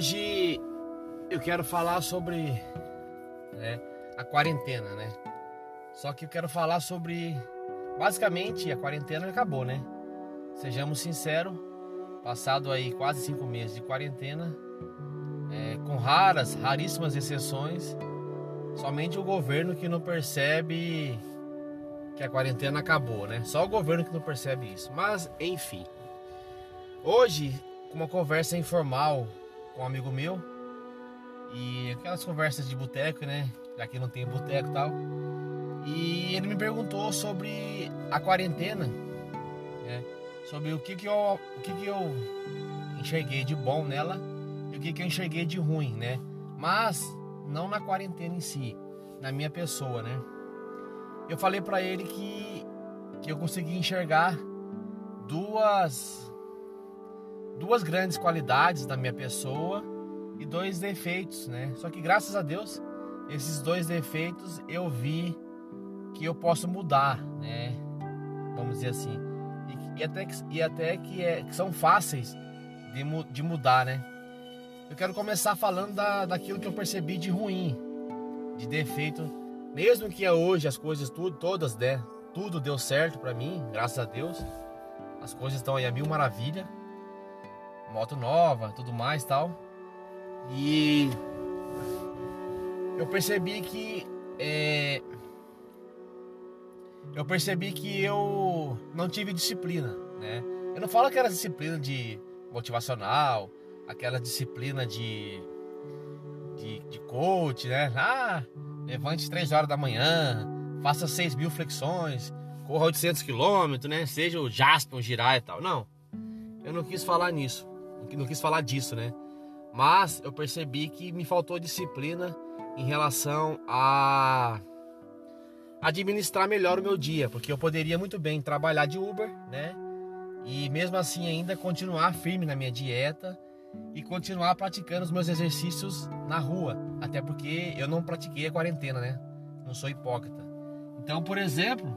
Hoje eu quero falar sobre né, a quarentena, né? Só que eu quero falar sobre. Basicamente, a quarentena acabou, né? Sejamos sinceros, passado aí quase cinco meses de quarentena, é, com raras, raríssimas exceções, somente o governo que não percebe que a quarentena acabou, né? Só o governo que não percebe isso. Mas, enfim. Hoje, com uma conversa informal com um amigo meu, e aquelas conversas de boteco, né? Já que não tem boteco e tal. E ele me perguntou sobre a quarentena, né? Sobre o que que eu, o que que eu enxerguei de bom nela e o que que eu enxerguei de ruim, né? Mas não na quarentena em si, na minha pessoa, né? Eu falei para ele que que eu consegui enxergar duas duas grandes qualidades da minha pessoa e dois defeitos, né? Só que graças a Deus, esses dois defeitos eu vi que eu posso mudar, né? Vamos dizer assim. E, e até, que, e até que, é, que são fáceis de, de mudar, né? Eu quero começar falando da, daquilo que eu percebi de ruim, de defeito. Mesmo que hoje as coisas tudo, todas, né? Tudo deu certo para mim, graças a Deus. As coisas estão aí a mil maravilha. Moto nova, tudo mais tal. E eu percebi que é, eu percebi que eu não tive disciplina, né? Eu não falo aquela disciplina de motivacional, aquela disciplina de, de, de coach, né? Ah, levante 3 horas da manhã, faça 6 mil flexões, corra 800 quilômetros, né? Seja o Jasper, o Girar e tal. Não, eu não quis falar nisso, não quis falar disso, né? Mas eu percebi que me faltou disciplina em relação a administrar melhor o meu dia, porque eu poderia muito bem trabalhar de Uber, né? E mesmo assim ainda continuar firme na minha dieta e continuar praticando os meus exercícios na rua, até porque eu não pratiquei a quarentena, né? Não sou hipócrita. Então, por exemplo,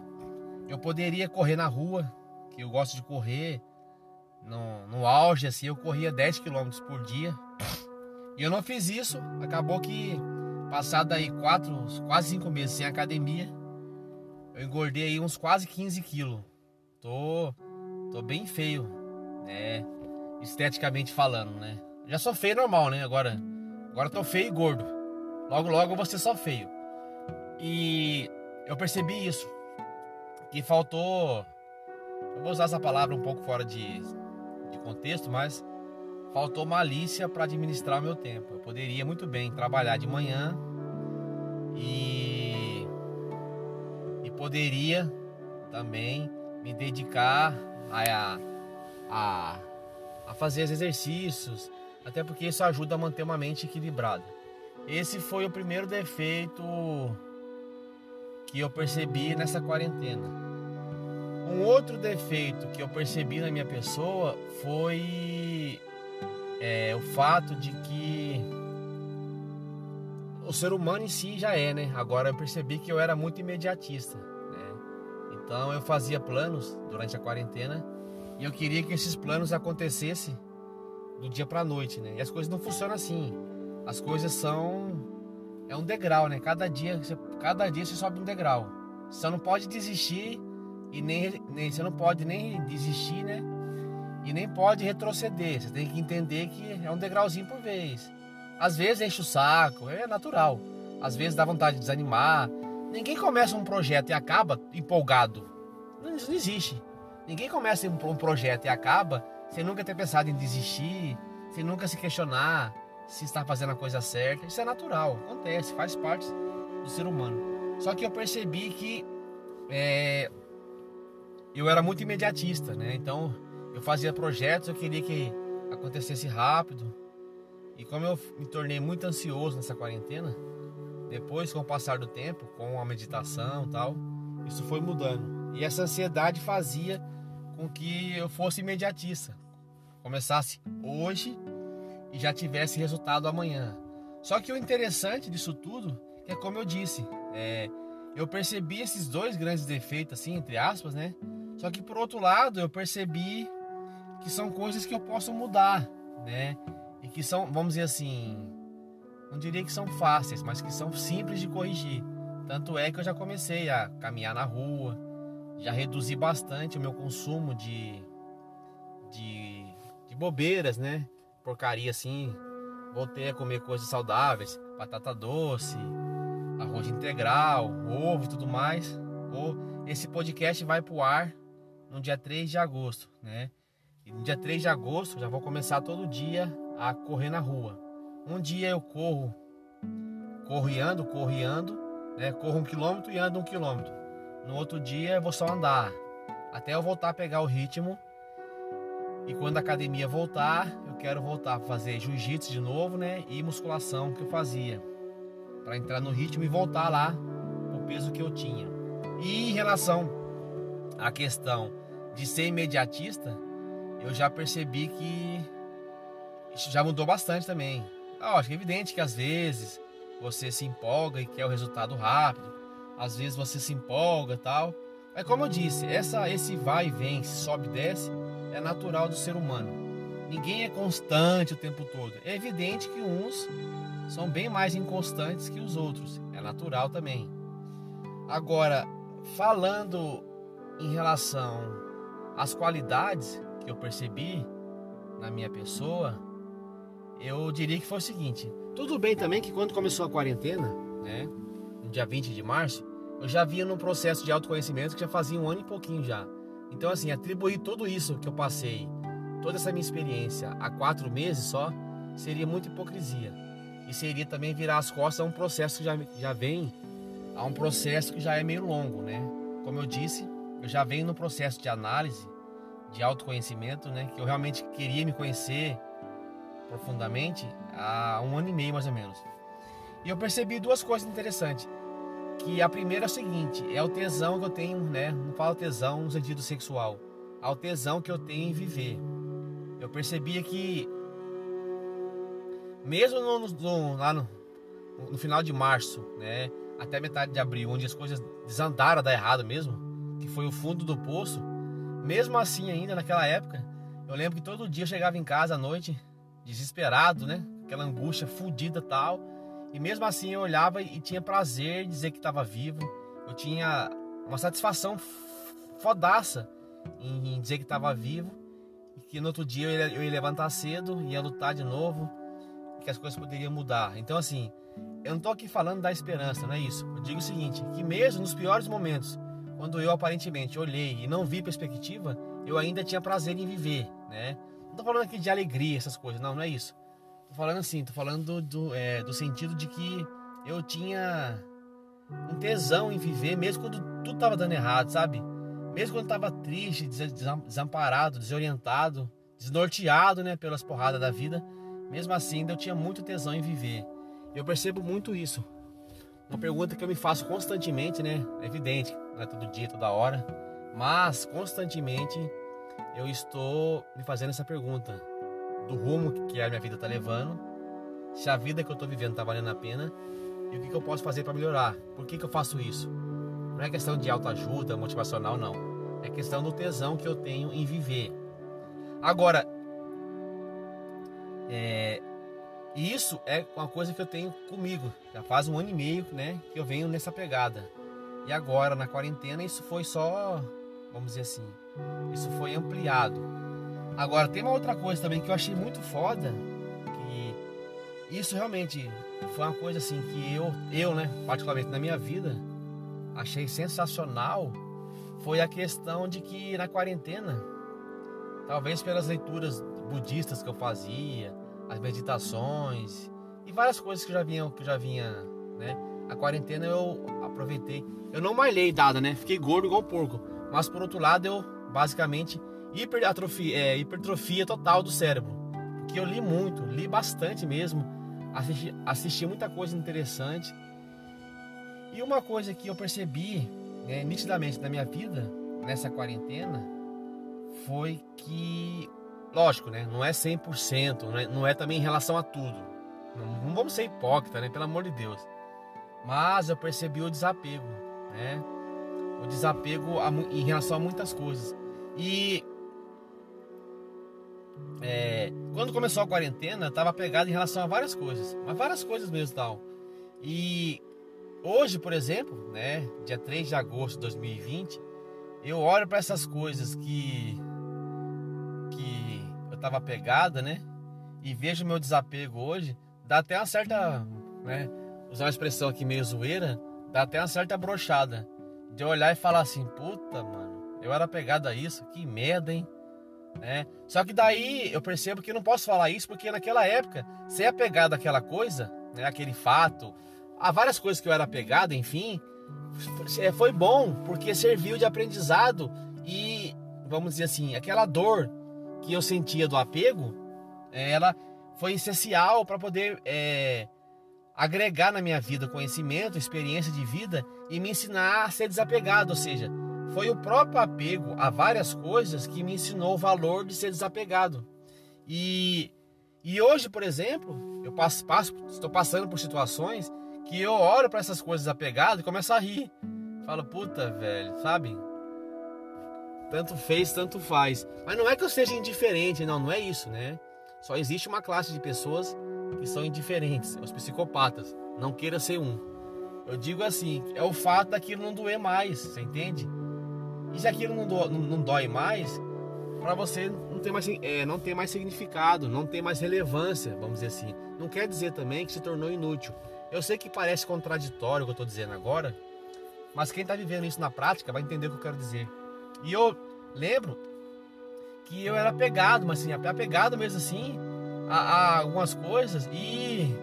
eu poderia correr na rua, que eu gosto de correr, auge assim, eu corria 10 km por dia. E eu não fiz isso, acabou que passado aí quatro, quase cinco meses sem academia, eu engordei aí uns quase 15 quilos. Tô, tô bem feio, né? Esteticamente falando, né? Já sou feio normal, né? Agora, agora tô feio e gordo. Logo, logo eu vou ser só feio. E eu percebi isso. Que faltou. Eu vou usar essa palavra um pouco fora de, de contexto, mas faltou malícia para administrar meu tempo. Eu poderia muito bem trabalhar de manhã e, e poderia também me dedicar a, a, a fazer exercícios, até porque isso ajuda a manter uma mente equilibrada. Esse foi o primeiro defeito que eu percebi nessa quarentena. Um outro defeito que eu percebi na minha pessoa foi é, o fato de que o ser humano em si já é, né? Agora eu percebi que eu era muito imediatista, né? Então eu fazia planos durante a quarentena e eu queria que esses planos acontecessem do dia para noite, né? E as coisas não funcionam assim. As coisas são é um degrau, né? Cada dia, cada dia você sobe um degrau. Você não pode desistir e nem, nem você não pode nem desistir, né? e nem pode retroceder. Você tem que entender que é um degrauzinho por vez. Às vezes enche o saco, é natural. Às vezes dá vontade de desanimar. Ninguém começa um projeto e acaba empolgado. Isso não existe. Ninguém começa um projeto e acaba sem nunca ter pensado em desistir, sem nunca se questionar se está fazendo a coisa certa. Isso é natural, acontece, faz parte do ser humano. Só que eu percebi que é, eu era muito imediatista, né? Então eu fazia projetos, eu queria que acontecesse rápido. E como eu me tornei muito ansioso nessa quarentena, depois com o passar do tempo, com a meditação e tal, isso foi mudando. E essa ansiedade fazia com que eu fosse imediatista. Começasse hoje e já tivesse resultado amanhã. Só que o interessante disso tudo é como eu disse, é, eu percebi esses dois grandes defeitos, assim, entre aspas, né? Só que por outro lado, eu percebi que são coisas que eu posso mudar, né? e que são, vamos dizer assim, não diria que são fáceis, mas que são simples de corrigir. Tanto é que eu já comecei a caminhar na rua, já reduzi bastante o meu consumo de, de, de bobeiras, né? Porcaria assim. Voltei a comer coisas saudáveis, batata doce, arroz integral, ovo e tudo mais. Esse podcast vai pro ar no dia 3 de agosto, né? E no dia 3 de agosto já vou começar todo dia a correr na rua. Um dia eu corro, corro e ando, corro e ando, né? Corro um quilômetro e ando um quilômetro. No outro dia eu vou só andar, até eu voltar a pegar o ritmo. E quando a academia voltar, eu quero voltar a fazer jiu-jitsu de novo, né? E musculação que eu fazia, para entrar no ritmo e voltar lá o peso que eu tinha. E em relação à questão de ser imediatista, eu já percebi que isso já mudou bastante também. Ah, acho que é evidente que às vezes você se empolga e quer o resultado rápido, às vezes você se empolga tal. Mas como eu disse, essa, esse vai e vem, sobe e desce, é natural do ser humano. Ninguém é constante o tempo todo. É evidente que uns são bem mais inconstantes que os outros. É natural também. Agora, falando em relação às qualidades que eu percebi na minha pessoa, eu diria que foi o seguinte: tudo bem também que quando começou a quarentena, né, no dia 20 de março, eu já vinha num processo de autoconhecimento que já fazia um ano e pouquinho já. Então, assim, atribuir tudo isso que eu passei, toda essa minha experiência, a quatro meses só, seria muita hipocrisia. E seria também virar as costas a um processo que já, já vem, a um processo que já é meio longo, né? Como eu disse, eu já venho no processo de análise, de autoconhecimento, né? Que eu realmente queria me conhecer, profundamente há um ano e meio mais ou menos. E eu percebi duas coisas interessantes. Que a primeira é o seguinte, é o tesão que eu tenho, né? Não falo tesão no sentido sexual, é o tesão que eu tenho em viver. Eu percebia que mesmo no, no, lá no, no final de março, né? Até metade de abril, onde as coisas desandaram dar errado mesmo, que foi o fundo do poço, mesmo assim ainda naquela época, eu lembro que todo dia eu chegava em casa à noite, desesperado, né? Aquela angústia fodida tal. E mesmo assim eu olhava e tinha prazer em dizer que estava vivo. Eu tinha uma satisfação fodaça em dizer que estava vivo. E que no outro dia eu ia, eu ia levantar cedo, ia lutar de novo. Que as coisas poderiam mudar. Então assim, eu não tô aqui falando da esperança, não é isso. Eu digo o seguinte, que mesmo nos piores momentos, quando eu aparentemente olhei e não vi perspectiva, eu ainda tinha prazer em viver, né? Não tô falando aqui de alegria, essas coisas, não, não é isso. Tô falando assim, tô falando do, é, do sentido de que eu tinha um tesão em viver, mesmo quando tudo tava dando errado, sabe? Mesmo quando tava triste, desamparado, desorientado, desnorteado, né, pelas porradas da vida, mesmo assim eu tinha muito tesão em viver. Eu percebo muito isso. Uma pergunta que eu me faço constantemente, né? É evidente, não é todo dia, toda hora, mas constantemente eu estou me fazendo essa pergunta do rumo que a minha vida está levando, se a vida que eu estou vivendo está valendo a pena e o que, que eu posso fazer para melhorar. Por que, que eu faço isso? Não é questão de autoajuda, motivacional, não. É questão do tesão que eu tenho em viver. Agora, é, isso é uma coisa que eu tenho comigo. Já faz um ano e meio né, que eu venho nessa pegada. E agora, na quarentena, isso foi só vamos dizer assim. Isso foi ampliado. Agora, tem uma outra coisa também que eu achei muito foda, que isso realmente foi uma coisa assim que eu, eu, né, particularmente na minha vida, achei sensacional, foi a questão de que na quarentena, talvez pelas leituras budistas que eu fazia, as meditações e várias coisas que já vinha, que já vinha, né? A quarentena eu aproveitei. Eu não malhei dada, né? Fiquei gordo igual um porco. Mas por outro lado, eu basicamente hipertrofia, é, hipertrofia total do cérebro. Porque eu li muito, li bastante mesmo, assisti, assisti muita coisa interessante. E uma coisa que eu percebi né, nitidamente na minha vida, nessa quarentena, foi que, lógico, né, não é 100%, não é, não é também em relação a tudo. Não, não vamos ser hipócritas, né, pelo amor de Deus. Mas eu percebi o desapego, né? o desapego a, em relação a muitas coisas. E é, quando começou a quarentena, eu tava pegado em relação a várias coisas, mas várias coisas mesmo tal. E hoje, por exemplo, né, dia 3 de agosto de 2020, eu olho para essas coisas que que eu tava pegada, né? E vejo meu desapego hoje, dá até uma certa, né, usar uma expressão aqui meio zoeira, dá até uma certa brochada de olhar e falar assim, puta, mano, eu era pegado a isso, que merda, hein? né? Só que daí eu percebo que eu não posso falar isso porque naquela época, ser apegado àquela coisa, né, aquele fato, há várias coisas que eu era apegado, enfim, é, foi bom porque serviu de aprendizado e, vamos dizer assim, aquela dor que eu sentia do apego, ela foi essencial para poder é, agregar na minha vida conhecimento, experiência de vida e me ensinar a ser desapegado, ou seja, foi o próprio apego a várias coisas que me ensinou o valor de ser desapegado. E, e hoje, por exemplo, eu passo, passo, estou passando por situações que eu olho para essas coisas apegadas e começo a rir. Falo, puta, velho, sabe? Tanto fez, tanto faz. Mas não é que eu seja indiferente, não, não é isso, né? Só existe uma classe de pessoas que são indiferentes, os psicopatas. Não queira ser um. Eu digo assim, é o fato daquilo não doer mais, você entende? E se aquilo não, do, não, não dói mais, para você não tem, mais, é, não tem mais significado, não tem mais relevância, vamos dizer assim. Não quer dizer também que se tornou inútil. Eu sei que parece contraditório o que eu estou dizendo agora, mas quem está vivendo isso na prática vai entender o que eu quero dizer. E eu lembro que eu era apegado, mas assim, apegado mesmo assim a, a algumas coisas e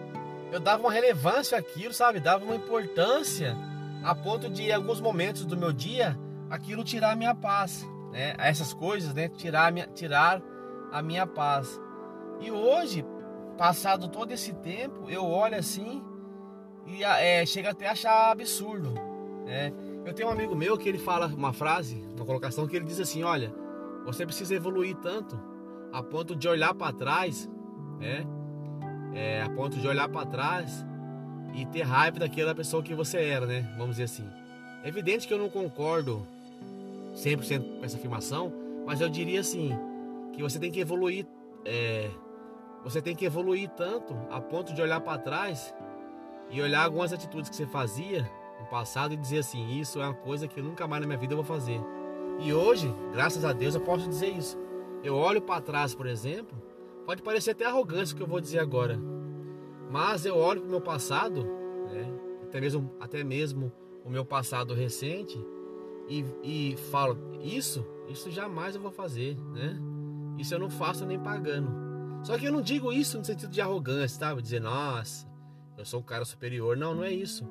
eu dava uma relevância àquilo, sabe? Dava uma importância a ponto de em alguns momentos do meu dia aquilo tirar a minha paz, né? Essas coisas, né? Tirar a minha, tirar a minha paz. E hoje, passado todo esse tempo, eu olho assim e é, chega até a achar absurdo, né? Eu tenho um amigo meu que ele fala uma frase, uma colocação que ele diz assim, olha, você precisa evoluir tanto a ponto de olhar para trás, né? É, a ponto de olhar para trás e ter raiva daquela pessoa que você era, né? Vamos dizer assim. É evidente que eu não concordo 100% com essa afirmação, mas eu diria assim, que você tem que evoluir, é, você tem que evoluir tanto a ponto de olhar para trás e olhar algumas atitudes que você fazia no passado e dizer assim, isso é uma coisa que nunca mais na minha vida eu vou fazer. E hoje, graças a Deus, eu posso dizer isso. Eu olho para trás, por exemplo, pode parecer até arrogância o que eu vou dizer agora, mas eu olho para o meu passado, né, até mesmo, até mesmo o meu passado recente e, e falo, isso, isso jamais eu vou fazer, né? Isso eu não faço nem pagando. Só que eu não digo isso no sentido de arrogância, tá? Dizer, nossa, eu sou um cara superior. Não, não é isso.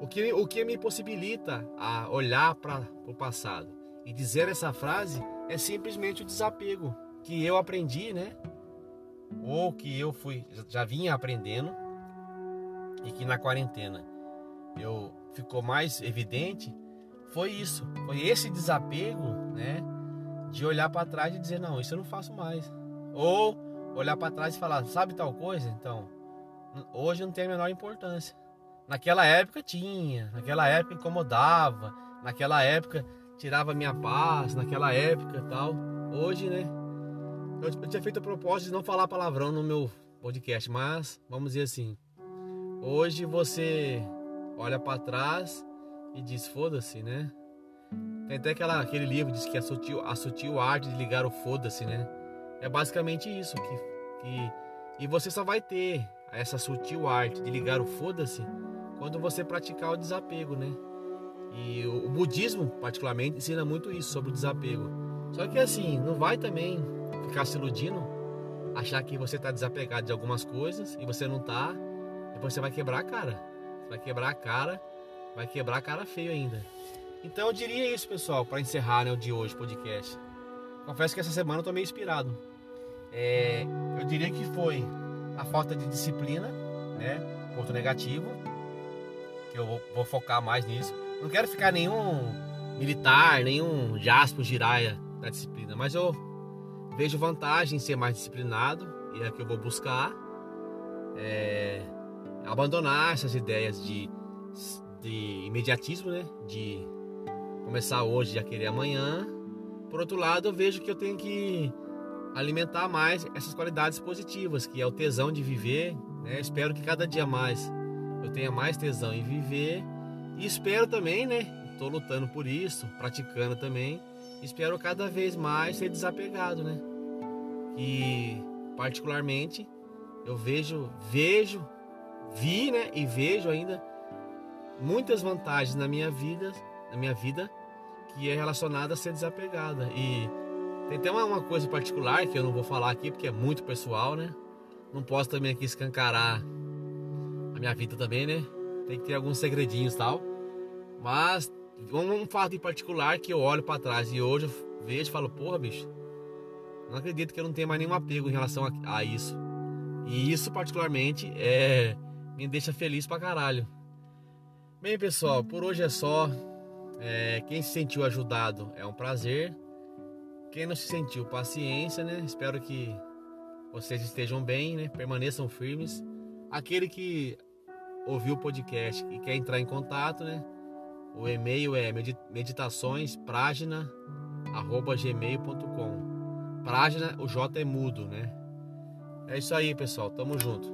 O que, o que me possibilita a olhar para o passado e dizer essa frase é simplesmente o desapego que eu aprendi, né? Ou que eu fui, já vinha aprendendo e que na quarentena eu ficou mais evidente foi isso, foi esse desapego, né? De olhar para trás e dizer não, isso eu não faço mais. Ou olhar para trás e falar, sabe tal coisa? Então, hoje não tem a menor importância. Naquela época tinha, naquela época incomodava, naquela época tirava minha paz, naquela época tal. Hoje, né? Eu, eu tinha feito a propósito de não falar palavrão no meu podcast, mas vamos dizer assim, hoje você olha para trás e diz foda-se, né? Tem até aquela, aquele livro diz que a sutil, a sutil arte de ligar o foda-se, né? É basicamente isso que, que e você só vai ter essa sutil arte de ligar o foda-se quando você praticar o desapego, né? E o budismo, particularmente, ensina muito isso sobre o desapego. Só que assim, não vai também ficar se iludindo, achar que você está desapegado de algumas coisas e você não tá, depois você vai quebrar a cara. Você vai quebrar a cara vai quebrar a cara feio ainda. Então eu diria isso, pessoal, para encerrar né, o de hoje, podcast. Confesso que essa semana eu tô meio inspirado. É, eu diria que foi a falta de disciplina, né? Ponto negativo. Que eu vou, vou focar mais nisso. Não quero ficar nenhum militar, nenhum jaspo giraia da disciplina, mas eu vejo vantagem em ser mais disciplinado e é o que eu vou buscar. É, abandonar essas ideias de de imediatismo, né? De começar hoje e já querer amanhã. Por outro lado, eu vejo que eu tenho que alimentar mais essas qualidades positivas, que é o tesão de viver. Né? Espero que cada dia mais eu tenha mais tesão em viver e espero também, né? Estou lutando por isso, praticando também. Espero cada vez mais ser desapegado, né? E particularmente eu vejo, vejo, vi, né? E vejo ainda muitas vantagens na minha vida, na minha vida, que é relacionada a ser desapegada. E tem até uma, uma coisa particular que eu não vou falar aqui porque é muito pessoal, né? Não posso também aqui escancarar a minha vida também, né? Tem que ter alguns segredinhos tal. Mas um, fato em particular que eu olho para trás e hoje eu vejo e falo, porra, bicho, não acredito que eu não tenha mais nenhum apego em relação a, a isso. E isso particularmente é me deixa feliz pra caralho. Bem, pessoal, por hoje é só. É, quem se sentiu ajudado é um prazer. Quem não se sentiu, paciência, né? Espero que vocês estejam bem, né? Permaneçam firmes. Aquele que ouviu o podcast e quer entrar em contato, né? O e-mail é meditaçõespragina@gmail.com. Pragina, o J é mudo, né? É isso aí, pessoal. Tamo junto.